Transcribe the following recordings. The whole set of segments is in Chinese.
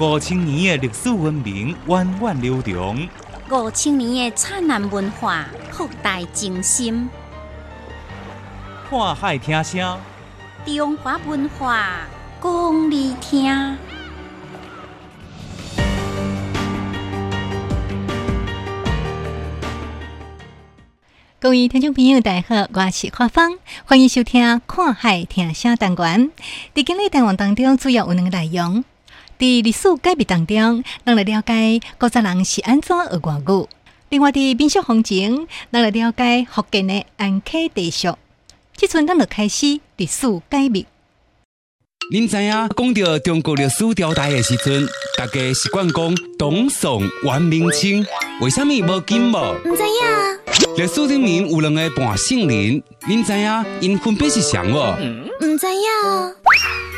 五千年的历史文明源远流长，五千年的灿烂文化博大精深。看海听声，中华文化讲你听。各位听众朋友，大家好，我是花芳，欢迎收听《看海听声》单元。在今日单元当中，主要有两个内容：在历史改变当中，咱来了解古早人是安怎学外语；另外，在民俗风情，咱来了解福建的安溪地俗。即阵，咱就开始历史解密。您知影讲到中国历史朝代的时阵，大家习惯讲董宋、元、明、清，为什么无金无？唔知影。历史里面有两个半姓人，您知影因分别是谁无？唔知影。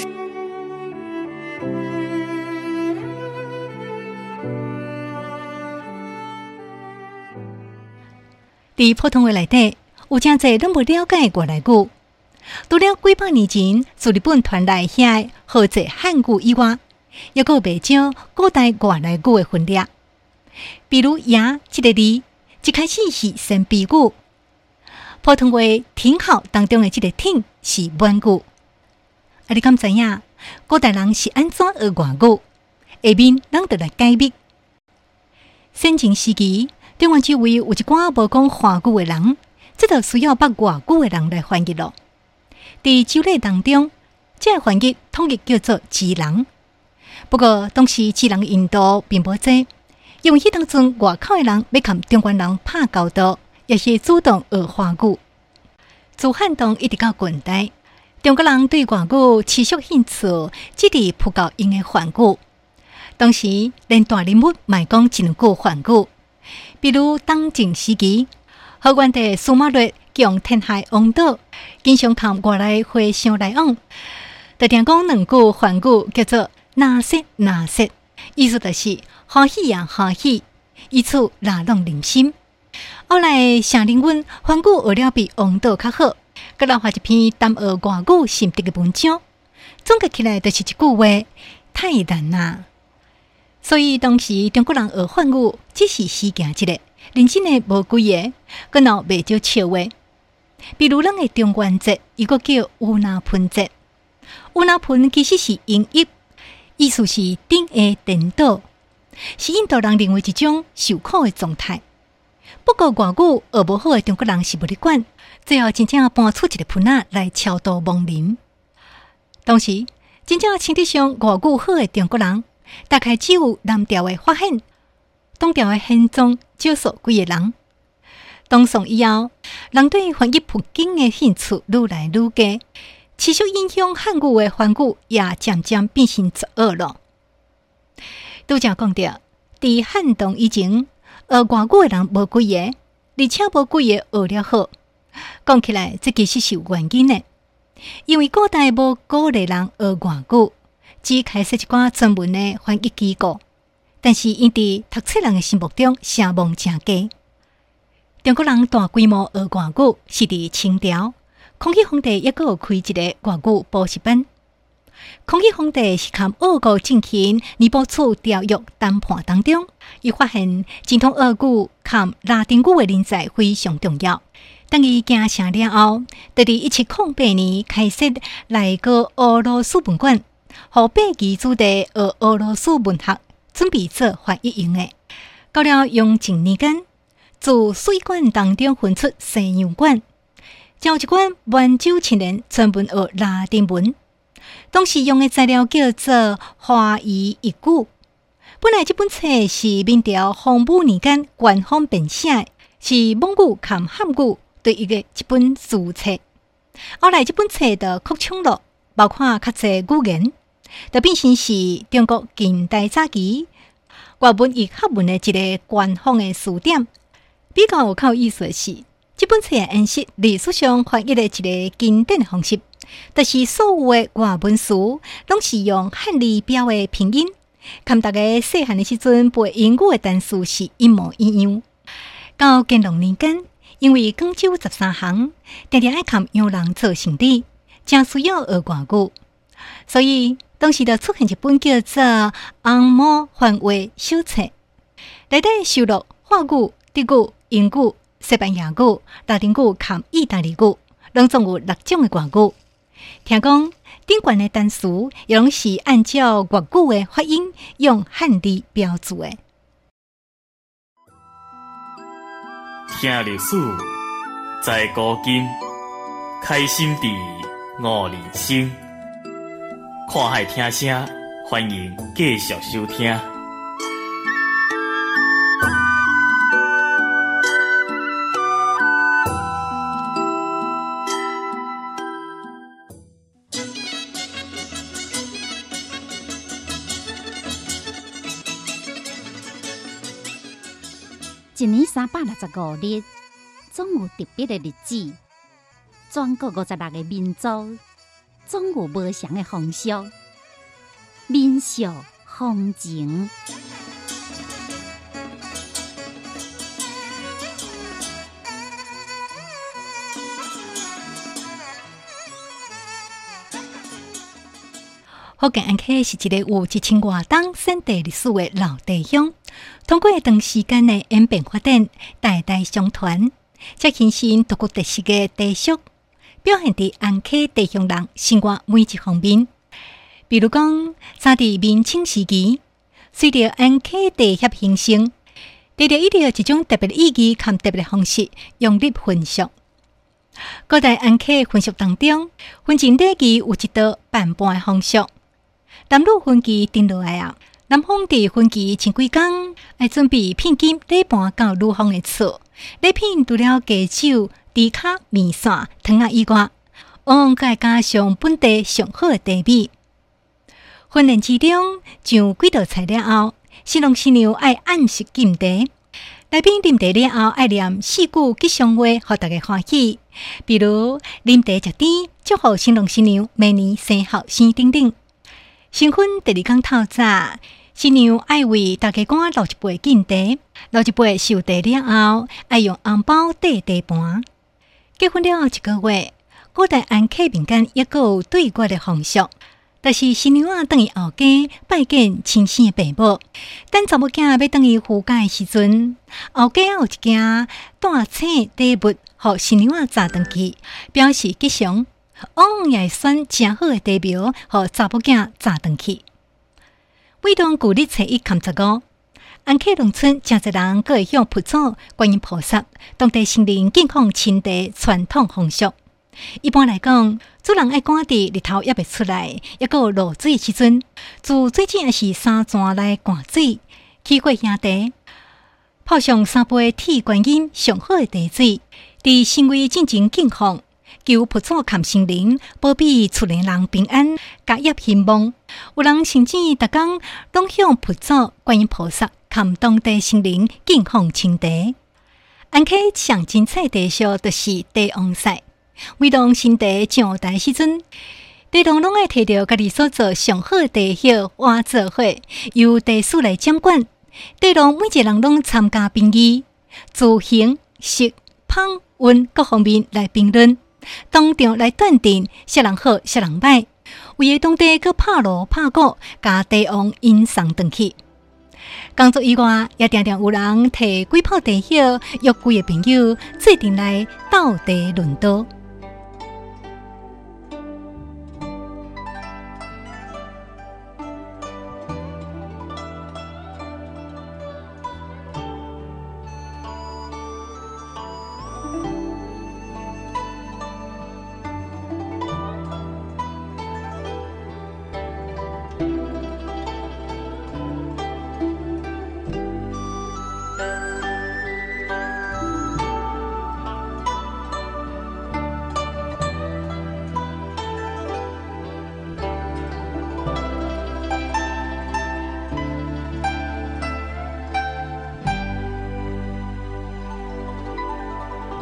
伫普通话内底，有真侪咱无了解外来语。除了几百年前自日本传来遐好侪汉语以外，也有未少古代外来语的分裂。比如“牙”这个字，一开始是先鼻语。普通话“挺好”当中的这个“挺”是满语。啊，你敢知影古代人是安怎学外语？下面咱就来解密。先秦时期。台湾周围有一寡无讲华语的人，这就需要把外语的人来翻译咯。在周礼当中，这翻译统一叫做“智人”。不过当时智人的印度并不多，因为迄当中外口的人要跟中国人拍交道，也是主动学华语。自汉唐一直到近代，中国人对外语持续兴趣，只伫普教因的梵语。当时连大人物卖讲一两句梵语。比如当晋时期，河源的司马略将天海王岛，经常看外来会相来往，特定讲两句梵语叫做“那色那色”，意思就是欢喜呀欢喜，以此拉拢人心。后来夏令阮梵语学了比王岛较好，佮人画一篇谈学外语心得的文章，总结起来就是一句话：太难啦。所以当时中国人学汉语只是时行一个，认真的无几个，佮闹未少笑话。比如咱的中元节，一个叫乌那盆节。乌那盆其实是音译，意思是顶下颠倒，是印度人认为一种受苦的状态。不过外语学无好的中国人是无咧管，最后真正搬出一个盆仔来超度亡灵。当时真正称得上外语好的中国人。大概只有南调的发现，东调的现状少数几个人。东宋以后，人对翻译普京的兴趣愈来愈高，持续影响汉语的梵语也渐渐变成绝恶了。拄则讲到，伫汉唐以前，学外语的人无几个，而且无几个学了好。讲起来，这其实是有原因的，因为古代无鼓励人学外语。只开设一寡专门的翻译机构，但是因伫读册人的心目中声望正低。中国人大规模学外语是伫清朝，康熙皇帝也阁有开一个外语补习班。康熙皇帝是看俄国政权尼泊处条约谈判当中，伊发现精通俄语、看拉丁语的人才非常重要。当伊行成了后，就伫一七零八年开设来个俄罗斯本馆。和八旗子弟学俄罗斯文学，准备做翻译用的。到了用一年间，自水管当中分出西洋馆，交一馆温州青年专门学拉丁文。当时用的材料叫做华语一句。本来这本册是明朝洪武年间官方编写，是蒙古含汉语对一个一本注册。后来这本册的扩充了，包括较侪语言。特变成是中国近代早期外文与学文的一个官方的词典。比较有靠意思的是，这本册演示历史上翻译的一个经典的方式，就是所有的外文书拢是用汉字标的拼音，跟大家细汉的时阵背英语的单词是一模一样。到建隆年间，因为广州十三行常常爱看洋人做生意，正需要学外语，所以当时就出现一本叫做《红毛翻译手册》，内底收录法语、德语、英语。西班牙语、拉丁语及意大利语，拢总有六种的外语。听讲，顶冠的单词也拢是按照外语的发音用汉字标注的。听历史，在古今，开心地悟人生。看海听声，欢迎继续收听。一年三百六十五日，总有特别的日子。全国五十六个民族，总有不同的风俗、民俗、风情。福建安溪是一个有一千多当省地历史的老地乡，通过长时间的演变发展，代代相传，才形成独具特色的地俗，表现伫安溪地乡人生活每一方面。比如讲，早伫明清时期，随着安溪地协形成，得着一条一种特别的意义及特别的方式，用力混俗。古代安溪混俗当中，分前礼仪有一道半半的风俗。男女婚期定落来啊，男方伫婚期前几工，爱准备聘金礼盘到女方的厝。礼品除了鸡酒、猪卡、面线、汤啊以外，往往再加上本地上好的茶米。婚宴之中，上几道菜了后，新郎新娘爱按时敬茶。来宾啉茶了后，爱念四句吉祥话，互大家欢喜。比如啉茶食甜，祝福新郎新娘明年生好生丁丁。新婚第二天透早，新娘爱为大家官留一杯敬茶，留一杯寿茶了后，爱用红包缀茶盘。结婚了后一个月，古代安溪民间也有对过的风俗，就是新娘啊等于后家拜见亲生的父母，等查某囝要等于夫家的时阵，后家有一件大请礼物，互新娘啊砸登去，表示吉祥。往也选正好的地标，和查某囝扎登去。每当古历初一、看十五，安溪农村真侪人会向菩萨、观音菩萨、当地心灵敬奉亲地传统风俗。一般来讲，主人爱赶伫日头还未出来，抑个落水时阵，自最近也是三泉来灌水，起过兄弟，泡上三杯铁观音上好的茶水，伫神位进行敬奉。求菩萨看心灵，保庇厝内人平安，家业兴旺。有人甚至逐工拢向菩萨、观音菩萨看当地心灵敬奉清茶。安溪上精彩地秀就是茶王赛。每当新茶上台时阵，茶农拢爱摕着家己所做上好茶叶换做伙，由茶师来掌管。茶农每一个人拢参加评议，自行色、香、温各方面来评论。当场来断定谁人好谁人歹，为当地去拍锣拍鼓，甲帝王引送登去。工作以外，也常常有人摕几泡茶叶，约几个朋友，做阵来斗地论道。